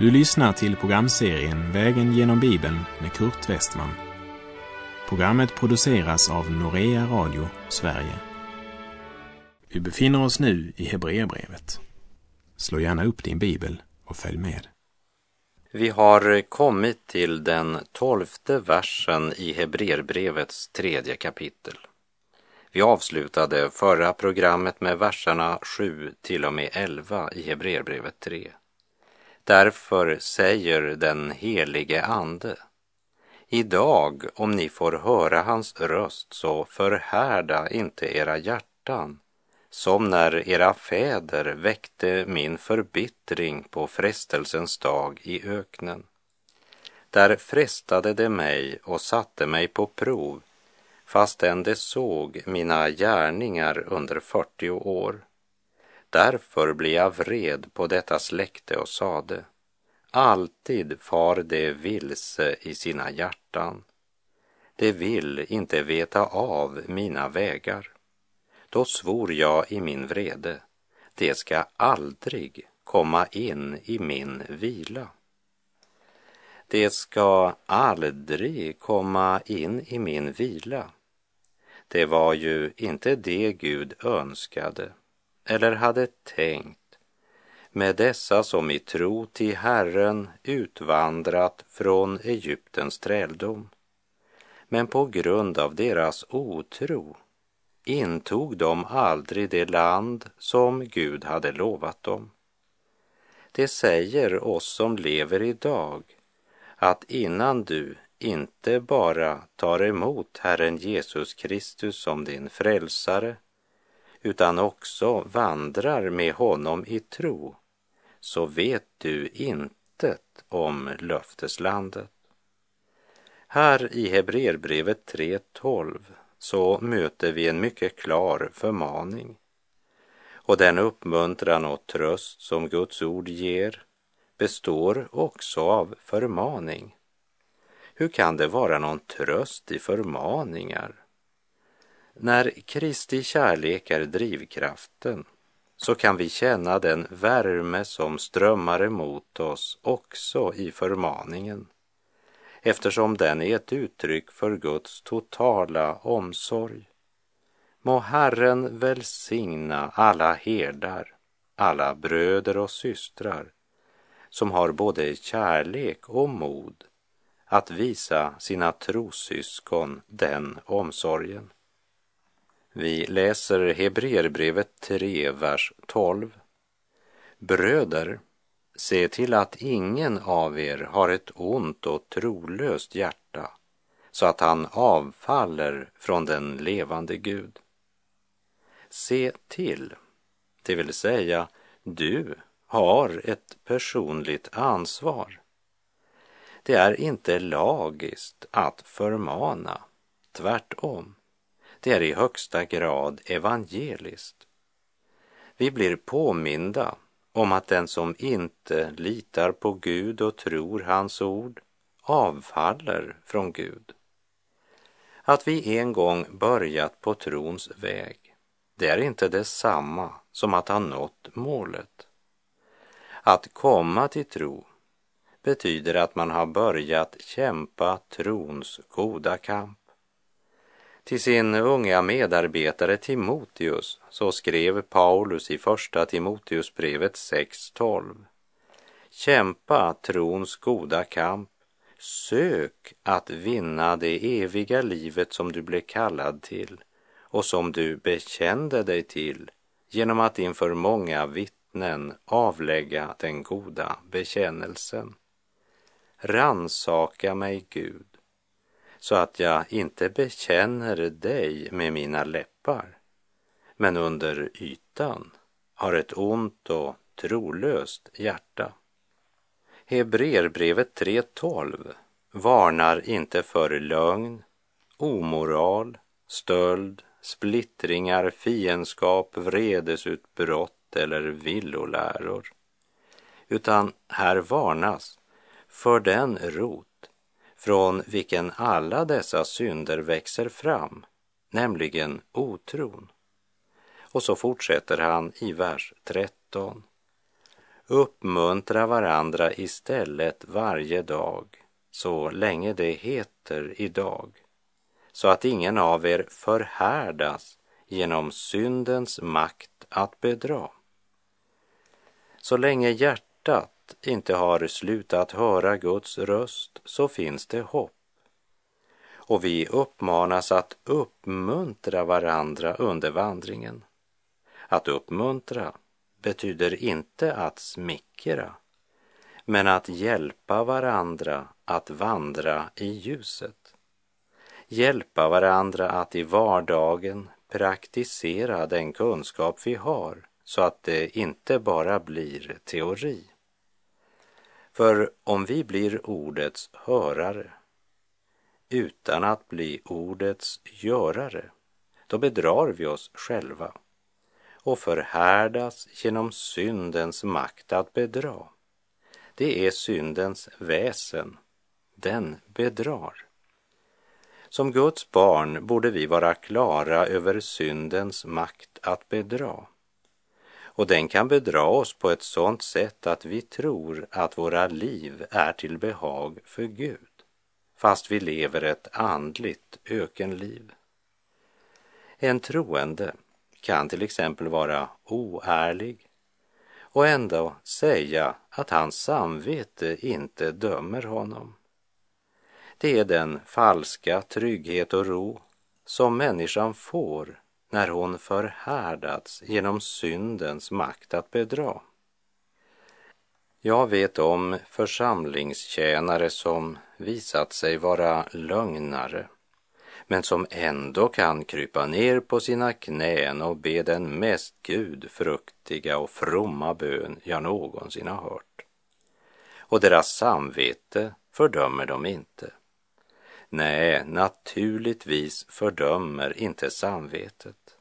Du lyssnar till programserien Vägen genom Bibeln med Kurt Westman. Programmet produceras av Norea Radio Sverige. Vi befinner oss nu i Hebreerbrevet. Slå gärna upp din bibel och följ med. Vi har kommit till den tolfte versen i Hebreerbrevets tredje kapitel. Vi avslutade förra programmet med verserna 7 till och med 11 i Hebreerbrevet 3. Därför säger den helige Ande, idag om ni får höra hans röst så förhärda inte era hjärtan som när era fäder väckte min förbittring på frestelsens dag i öknen. Där frestade de mig och satte mig på prov fastän de såg mina gärningar under 40 år. Därför blev jag vred på detta släkte och sade, alltid far de vilse i sina hjärtan. De vill inte veta av mina vägar. Då svor jag i min vrede, det ska aldrig komma in i min vila. Det ska aldrig komma in i min vila. Det var ju inte det Gud önskade eller hade tänkt med dessa som i tro till Herren utvandrat från Egyptens träldom. Men på grund av deras otro intog de aldrig det land som Gud hade lovat dem. Det säger oss som lever idag att innan du inte bara tar emot Herren Jesus Kristus som din frälsare utan också vandrar med honom i tro så vet du intet om löfteslandet. Här i Hebreerbrevet 3.12 så möter vi en mycket klar förmaning. Och den uppmuntran och tröst som Guds ord ger består också av förmaning. Hur kan det vara någon tröst i förmaningar? När Kristi kärlek är drivkraften så kan vi känna den värme som strömmar emot oss också i förmaningen eftersom den är ett uttryck för Guds totala omsorg. Må Herren välsigna alla herdar, alla bröder och systrar som har både kärlek och mod att visa sina trossyskon den omsorgen. Vi läser Hebreerbrevet 3, vers 12. Bröder, se till att ingen av er har ett ont och trolöst hjärta så att han avfaller från den levande Gud. Se till, det vill säga du har ett personligt ansvar. Det är inte lagiskt att förmana, tvärtom. Det är i högsta grad evangeliskt. Vi blir påminda om att den som inte litar på Gud och tror hans ord avfaller från Gud. Att vi en gång börjat på trons väg, det är inte detsamma som att ha nått målet. Att komma till tro betyder att man har börjat kämpa trons goda kamp. Till sin unga medarbetare Timoteus så skrev Paulus i första Timoteusbrevet 6.12. Kämpa trons goda kamp, sök att vinna det eviga livet som du blev kallad till och som du bekände dig till genom att inför många vittnen avlägga den goda bekännelsen. Ransaka mig, Gud, så att jag inte bekänner dig med mina läppar, men under ytan har ett ont och trolöst hjärta. Hebreerbrevet 3.12 varnar inte för lögn, omoral, stöld, splittringar, fiendskap, vredesutbrott eller villoläror, utan här varnas för den rot från vilken alla dessa synder växer fram, nämligen otron. Och så fortsätter han i vers 13. Uppmuntra varandra istället varje dag, så länge det heter idag, så att ingen av er förhärdas genom syndens makt att bedra. Så länge hjärtat inte har slutat höra Guds röst så finns det hopp. Och vi uppmanas att uppmuntra varandra under vandringen. Att uppmuntra betyder inte att smickra, men att hjälpa varandra att vandra i ljuset. Hjälpa varandra att i vardagen praktisera den kunskap vi har så att det inte bara blir teori. För om vi blir ordets hörare utan att bli ordets görare, då bedrar vi oss själva och förhärdas genom syndens makt att bedra. Det är syndens väsen. Den bedrar. Som Guds barn borde vi vara klara över syndens makt att bedra. Och den kan bedra oss på ett sådant sätt att vi tror att våra liv är till behag för Gud, fast vi lever ett andligt ökenliv. En troende kan till exempel vara oärlig och ändå säga att hans samvete inte dömer honom. Det är den falska trygghet och ro som människan får när hon förhärdats genom syndens makt att bedra. Jag vet om församlingstjänare som visat sig vara lögnare men som ändå kan krypa ner på sina knän och be den mest gudfruktiga och fromma bön jag någonsin har hört. Och deras samvete fördömer dem inte. Nej, naturligtvis fördömer inte samvetet.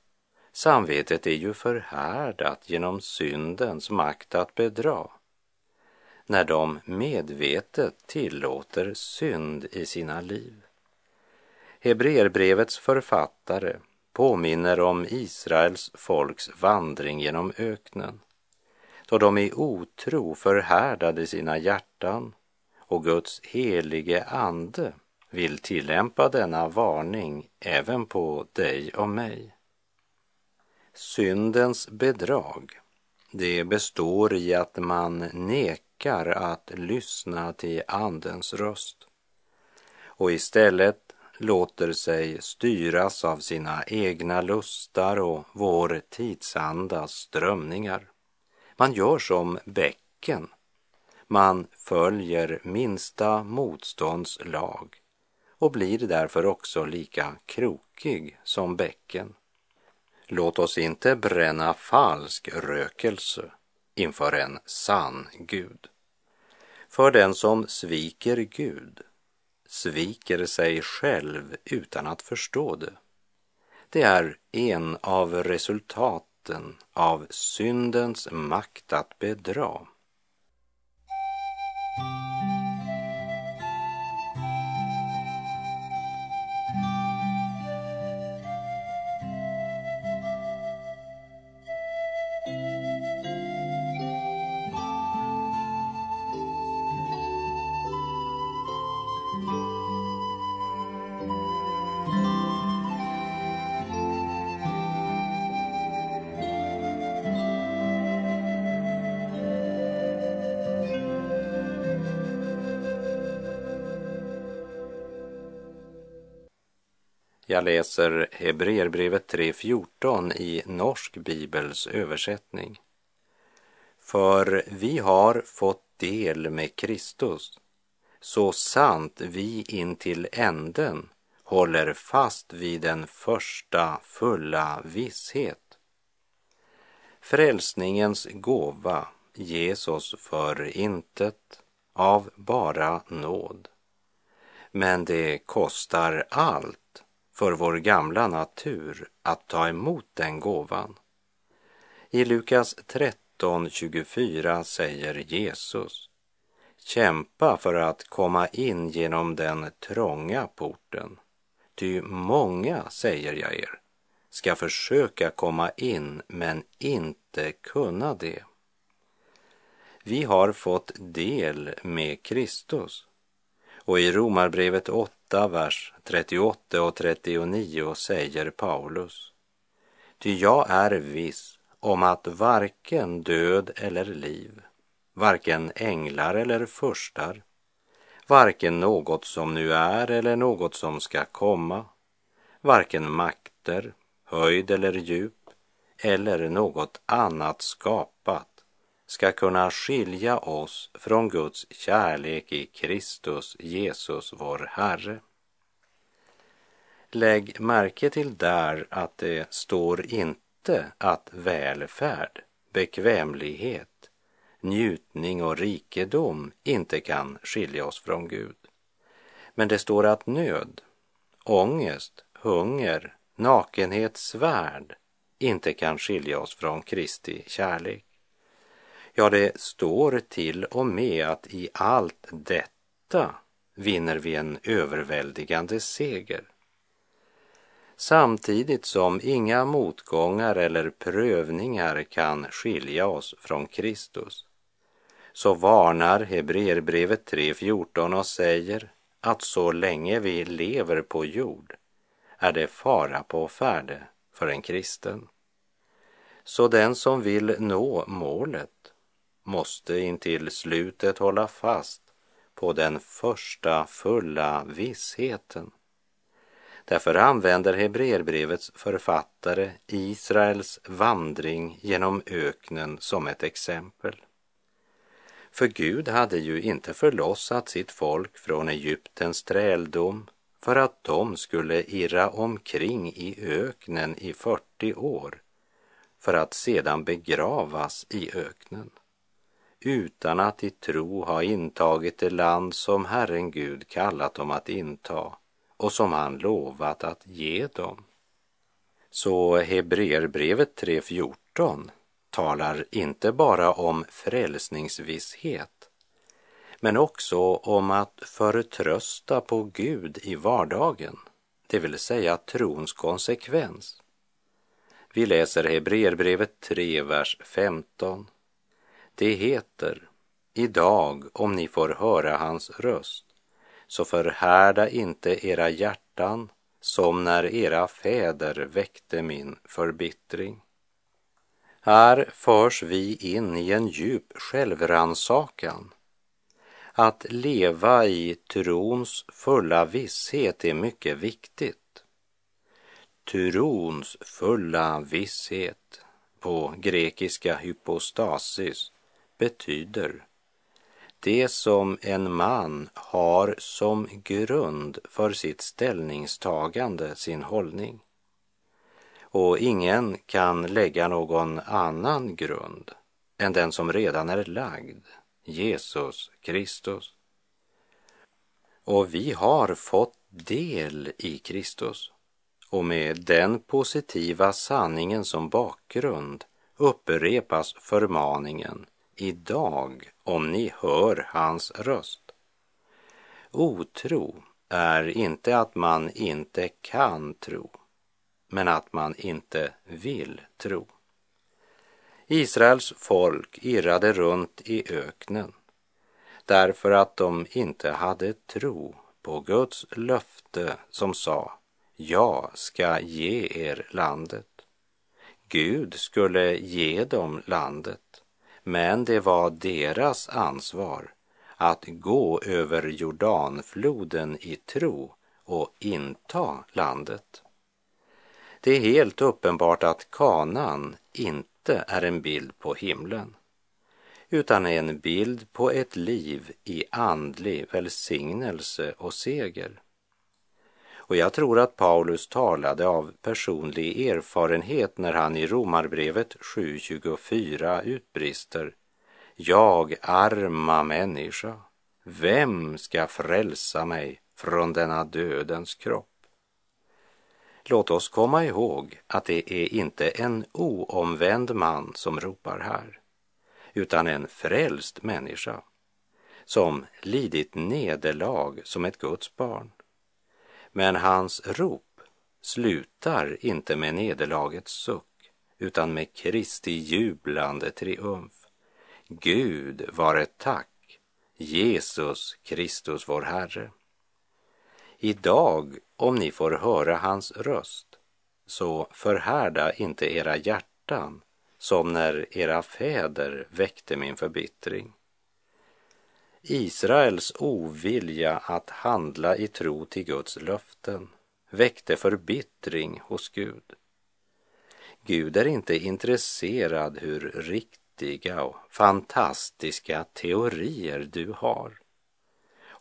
Samvetet är ju förhärdat genom syndens makt att bedra. När de medvetet tillåter synd i sina liv. Hebreerbrevets författare påminner om Israels folks vandring genom öknen då de i otro förhärdade sina hjärtan och Guds helige ande vill tillämpa denna varning även på dig och mig. Syndens bedrag, det består i att man nekar att lyssna till Andens röst och istället låter sig styras av sina egna lustar och vår tidsandas strömningar. Man gör som bäcken. Man följer minsta motstånds lag och blir därför också lika krokig som bäcken. Låt oss inte bränna falsk rökelse inför en sann Gud. För den som sviker Gud sviker sig själv utan att förstå det. Det är en av resultaten av syndens makt att bedra. Jag läser Hebreerbrevet 3.14 i Norsk bibels översättning. För vi har fått del med Kristus, så sant vi in till änden håller fast vid den första fulla visshet. Frälsningens gåva ges oss för intet av bara nåd. Men det kostar allt för vår gamla natur att ta emot den gåvan. I Lukas 13.24 säger Jesus Kämpa för att komma in genom den trånga porten. Ty många, säger jag er, ska försöka komma in men inte kunna det. Vi har fått del med Kristus. Och i Romarbrevet 8, vers 38 och 39 säger Paulus. Ty jag är viss om att varken död eller liv, varken änglar eller furstar, varken något som nu är eller något som ska komma, varken makter, höjd eller djup eller något annat skapat ska kunna skilja oss från Guds kärlek i Kristus Jesus, vår Herre. Lägg märke till där att det står inte att välfärd, bekvämlighet, njutning och rikedom inte kan skilja oss från Gud. Men det står att nöd, ångest, hunger, nakenhet, svärd inte kan skilja oss från Kristi kärlek. Ja, det står till och med att i allt detta vinner vi en överväldigande seger. Samtidigt som inga motgångar eller prövningar kan skilja oss från Kristus så varnar Hebreerbrevet 3.14 och säger att så länge vi lever på jord är det fara på färde för en kristen. Så den som vill nå målet måste intill slutet hålla fast på den första fulla vissheten. Därför använder Hebreerbrevets författare Israels vandring genom öknen som ett exempel. För Gud hade ju inte förlossat sitt folk från Egyptens träldom för att de skulle irra omkring i öknen i 40 år för att sedan begravas i öknen utan att i tro ha intagit det land som Herren Gud kallat dem att inta och som han lovat att ge dem. Så Hebreerbrevet 3.14 talar inte bara om frälsningsvisshet men också om att förtrösta på Gud i vardagen, det vill säga trons konsekvens. Vi läser Hebreerbrevet 3, vers 15. Det heter, idag om ni får höra hans röst, så förhärda inte era hjärtan som när era fäder väckte min förbittring. Här förs vi in i en djup självrannsakan. Att leva i trons fulla visshet är mycket viktigt. Trons fulla visshet, på grekiska hypostasis, betyder det som en man har som grund för sitt ställningstagande, sin hållning. Och ingen kan lägga någon annan grund än den som redan är lagd, Jesus Kristus. Och vi har fått del i Kristus. Och med den positiva sanningen som bakgrund upprepas förmaningen idag om ni hör hans röst. Otro är inte att man inte kan tro, men att man inte vill tro. Israels folk irrade runt i öknen därför att de inte hade tro på Guds löfte som sa jag ska ge er landet. Gud skulle ge dem landet men det var deras ansvar att gå över Jordanfloden i tro och inta landet. Det är helt uppenbart att kanan inte är en bild på himlen utan är en bild på ett liv i andlig välsignelse och seger. Och jag tror att Paulus talade av personlig erfarenhet när han i Romarbrevet 7.24 utbrister Jag arma människa, vem ska frälsa mig från denna dödens kropp? Låt oss komma ihåg att det är inte en oomvänd man som ropar här, utan en frälst människa som lidit nederlag som ett Guds barn. Men hans rop slutar inte med nederlagets suck utan med Kristi jublande triumf. Gud var ett tack, Jesus Kristus vår Herre. Idag, om ni får höra hans röst, så förhärda inte era hjärtan som när era fäder väckte min förbittring. Israels ovilja att handla i tro till Guds löften väckte förbittring hos Gud. Gud är inte intresserad hur riktiga och fantastiska teorier du har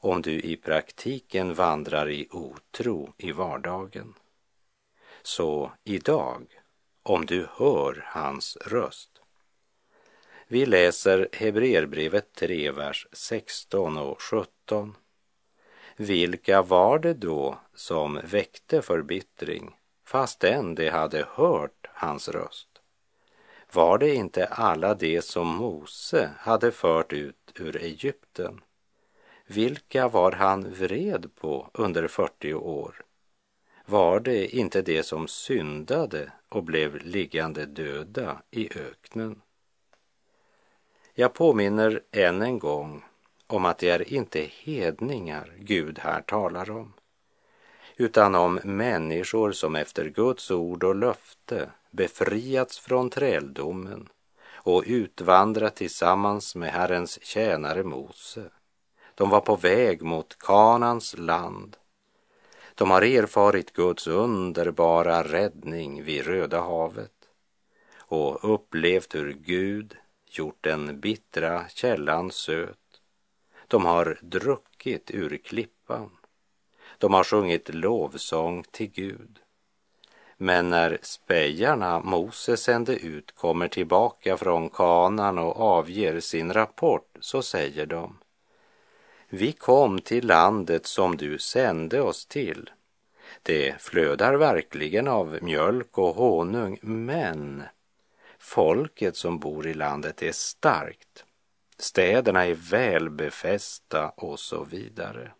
om du i praktiken vandrar i otro i vardagen. Så idag, om du hör hans röst. Vi läser Hebreerbrevet 3, vers 16 och 17. Vilka var det då som väckte förbittring fastän de hade hört hans röst? Var det inte alla de som Mose hade fört ut ur Egypten? Vilka var han vred på under 40 år? Var det inte de som syndade och blev liggande döda i öknen? Jag påminner än en gång om att det är inte hedningar Gud här talar om, utan om människor som efter Guds ord och löfte befriats från träldomen och utvandrat tillsammans med Herrens tjänare Mose. De var på väg mot Kanans land. De har erfarit Guds underbara räddning vid Röda havet och upplevt hur Gud gjort den bittra källan söt. De har druckit ur klippan. De har sjungit lovsång till Gud. Men när spejarna Mose sände ut kommer tillbaka från kanan och avger sin rapport så säger de Vi kom till landet som du sände oss till. Det flödar verkligen av mjölk och honung, men Folket som bor i landet är starkt. Städerna är välbefästa och så vidare.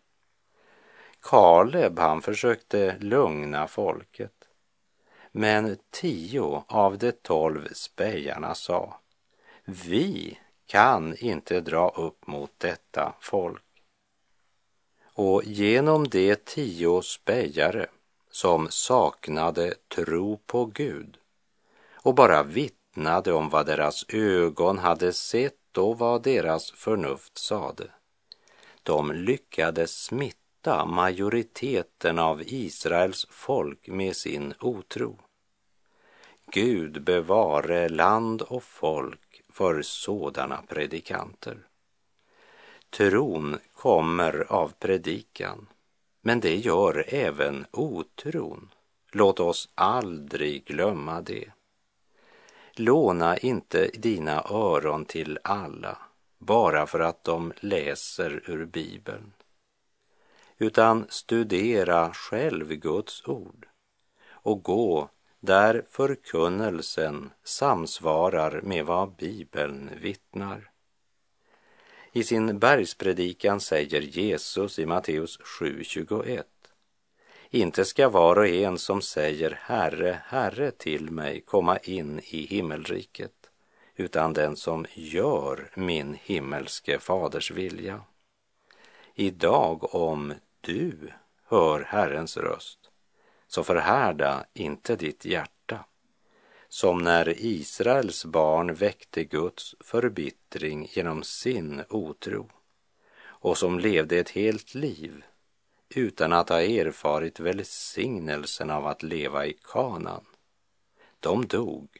Kaleb, han försökte lugna folket. Men tio av de tolv spejarna sa, vi kan inte dra upp mot detta folk. Och genom de tio spejare som saknade tro på Gud och bara vitt vittnade om vad deras ögon hade sett och vad deras förnuft sade. De lyckades smitta majoriteten av Israels folk med sin otro. Gud bevare land och folk för sådana predikanter. Tron kommer av predikan, men det gör även otron. Låt oss aldrig glömma det. Låna inte dina öron till alla bara för att de läser ur Bibeln, utan studera själv Guds ord och gå där förkunnelsen samsvarar med vad Bibeln vittnar. I sin bergspredikan säger Jesus i Matteus 7.21 inte ska var och en som säger Herre, Herre till mig komma in i himmelriket, utan den som gör min himmelske faders vilja. Idag om du hör Herrens röst, så förhärda inte ditt hjärta, som när Israels barn väckte Guds förbittring genom sin otro och som levde ett helt liv utan att ha erfarit välsignelsen av att leva i kanan. De dog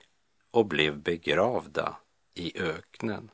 och blev begravda i öknen.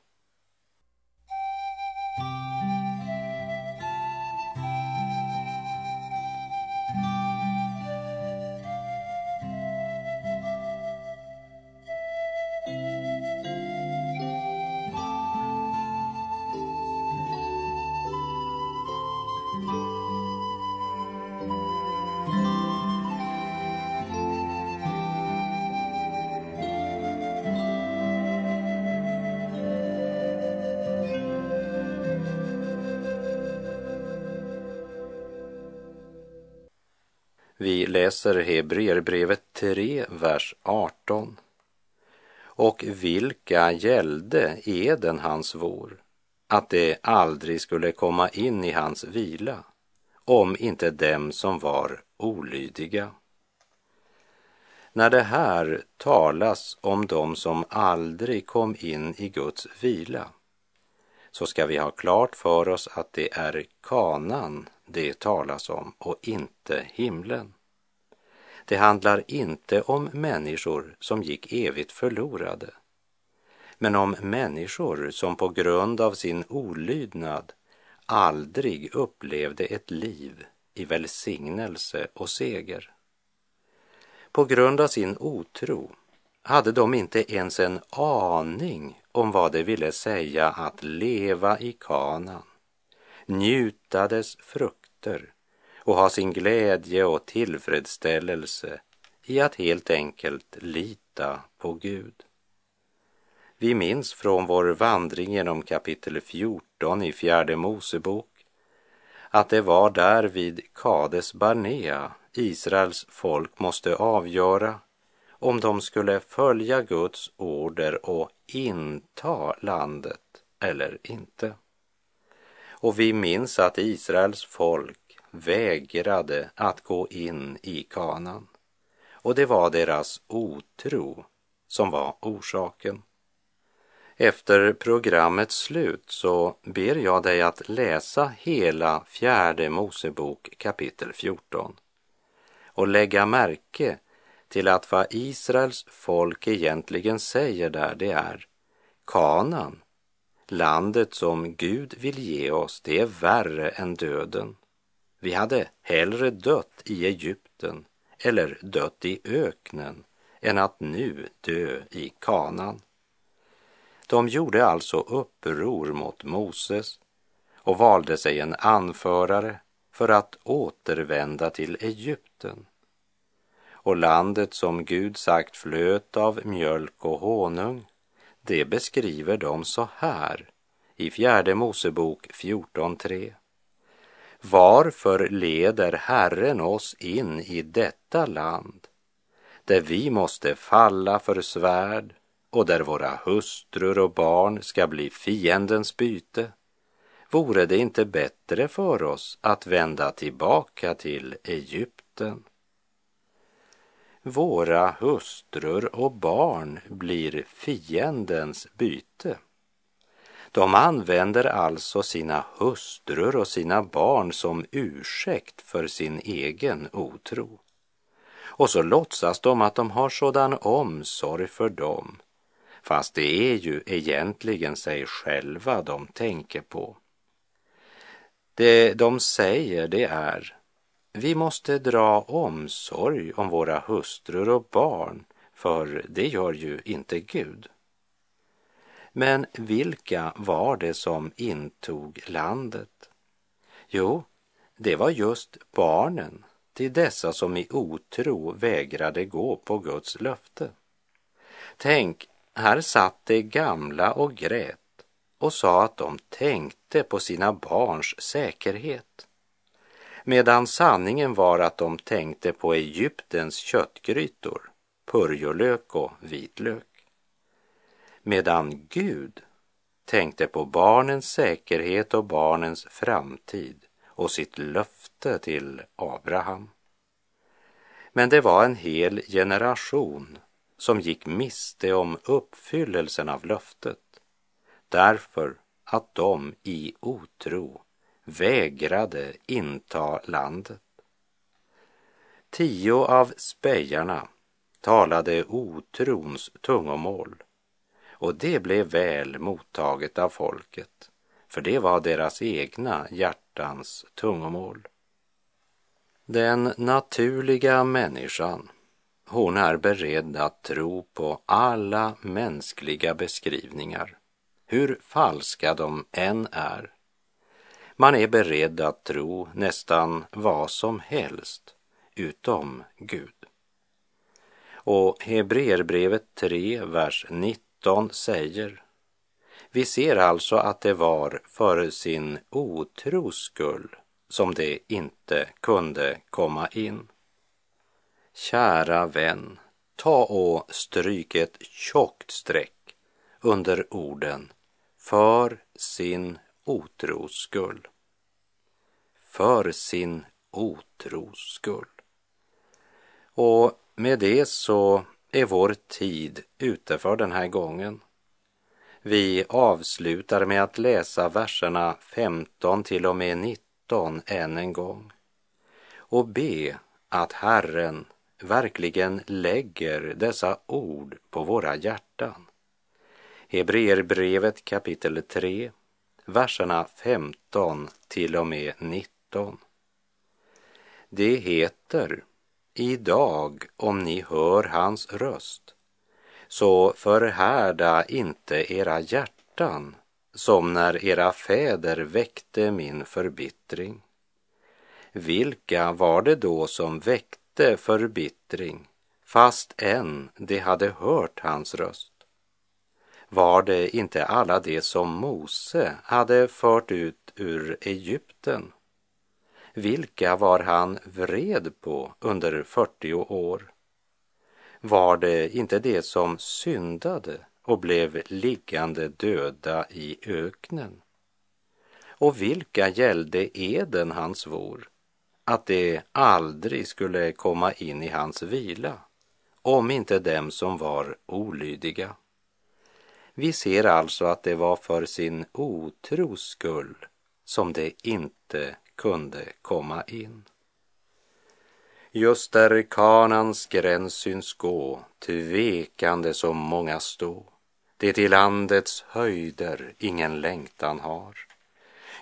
Vi läser Hebreerbrevet 3, vers 18. och vilka gällde eden hans vår att det aldrig skulle komma in i hans vila, om inte dem som var olydiga. När det här talas om dem som aldrig kom in i Guds vila, så ska vi ha klart för oss att det är kanan det talas om och inte himlen. Det handlar inte om människor som gick evigt förlorade, men om människor som på grund av sin olydnad aldrig upplevde ett liv i välsignelse och seger. På grund av sin otro hade de inte ens en aning om vad det ville säga att leva i kanan, njuta dess frukter och ha sin glädje och tillfredsställelse i att helt enkelt lita på Gud. Vi minns från vår vandring genom kapitel 14 i fjärde Mosebok att det var där vid Kades Barnea Israels folk måste avgöra om de skulle följa Guds order och inta landet eller inte. Och vi minns att Israels folk vägrade att gå in i kanan. Och det var deras otro som var orsaken. Efter programmets slut så ber jag dig att läsa hela fjärde Mosebok kapitel 14 och lägga märke till att vad Israels folk egentligen säger där det är Kanan, landet som Gud vill ge oss, det är värre än döden. Vi hade hellre dött i Egypten eller dött i öknen än att nu dö i Kanan. De gjorde alltså uppror mot Moses och valde sig en anförare för att återvända till Egypten. Och landet som Gud sagt flöt av mjölk och honung, det beskriver de så här i fjärde Mosebok 14.3. Varför leder Herren oss in i detta land där vi måste falla för svärd och där våra hustrur och barn ska bli fiendens byte? Vore det inte bättre för oss att vända tillbaka till Egypten? Våra hustrur och barn blir fiendens byte. De använder alltså sina hustrur och sina barn som ursäkt för sin egen otro. Och så låtsas de att de har sådan omsorg för dem, fast det är ju egentligen sig själva de tänker på. Det de säger det är, vi måste dra omsorg om våra hustrur och barn, för det gör ju inte Gud. Men vilka var det som intog landet? Jo, det var just barnen till dessa som i otro vägrade gå på Guds löfte. Tänk, här satt de gamla och grät och sa att de tänkte på sina barns säkerhet. Medan sanningen var att de tänkte på Egyptens köttgrytor, purjolök och vitlök. Medan Gud tänkte på barnens säkerhet och barnens framtid och sitt löfte till Abraham. Men det var en hel generation som gick miste om uppfyllelsen av löftet därför att de i otro vägrade inta landet. Tio av spejarna talade otrons tungomål och det blev väl mottaget av folket, för det var deras egna hjärtans tungomål. Den naturliga människan, hon är beredd att tro på alla mänskliga beskrivningar, hur falska de än är. Man är beredd att tro nästan vad som helst utom Gud. Och Hebreerbrevet 3, vers 19 säger vi ser alltså att det var för sin otros skull som det inte kunde komma in. Kära vän, ta och stryk ett tjockt streck under orden för sin otros skull. För sin otros skull. Och med det så är vår tid ute för den här gången. Vi avslutar med att läsa verserna 15 till och med 19 än en gång och be att Herren verkligen lägger dessa ord på våra hjärtan. Hebreerbrevet kapitel 3, verserna 15 till och med 19. Det heter Idag, om ni hör hans röst, så förhärda inte era hjärtan som när era fäder väckte min förbittring. Vilka var det då som väckte förbittring fast än de hade hört hans röst? Var det inte alla de som Mose hade fört ut ur Egypten? Vilka var han vred på under 40 år? Var det inte det som syndade och blev liggande döda i öknen? Och vilka gällde eden han svor, att det aldrig skulle komma in i hans vila, om inte dem som var olydiga? Vi ser alltså att det var för sin otros skull som det inte kunde komma in. Just där kanans gräns syns gå, tvekande som många stå, det till landets höjder ingen längtan har.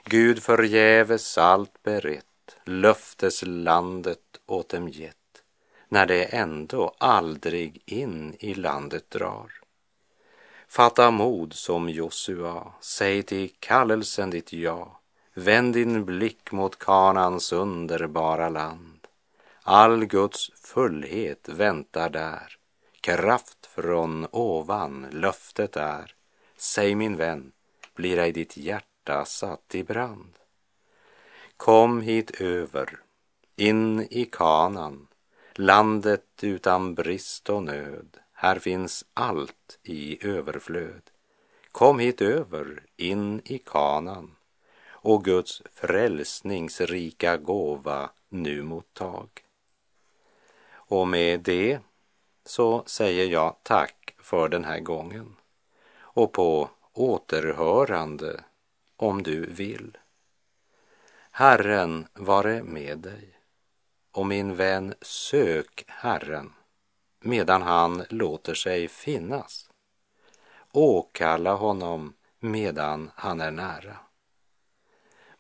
Gud förgäves allt berett, löfteslandet åt dem gett, när det ändå aldrig in i landet drar. Fatta mod som Josua, säg till kallelsen ditt ja, Vänd din blick mot Kanans underbara land. All Guds fullhet väntar där. Kraft från ovan löftet är. Säg min vän, blir ej ditt hjärta satt i brand? Kom hit över, in i kanan, landet utan brist och nöd. Här finns allt i överflöd. Kom hit över, in i kanan, och Guds frälsningsrika gåva nu mottag. Och med det så säger jag tack för den här gången och på återhörande om du vill. Herren vare med dig och min vän sök Herren medan han låter sig finnas. Åkalla honom medan han är nära.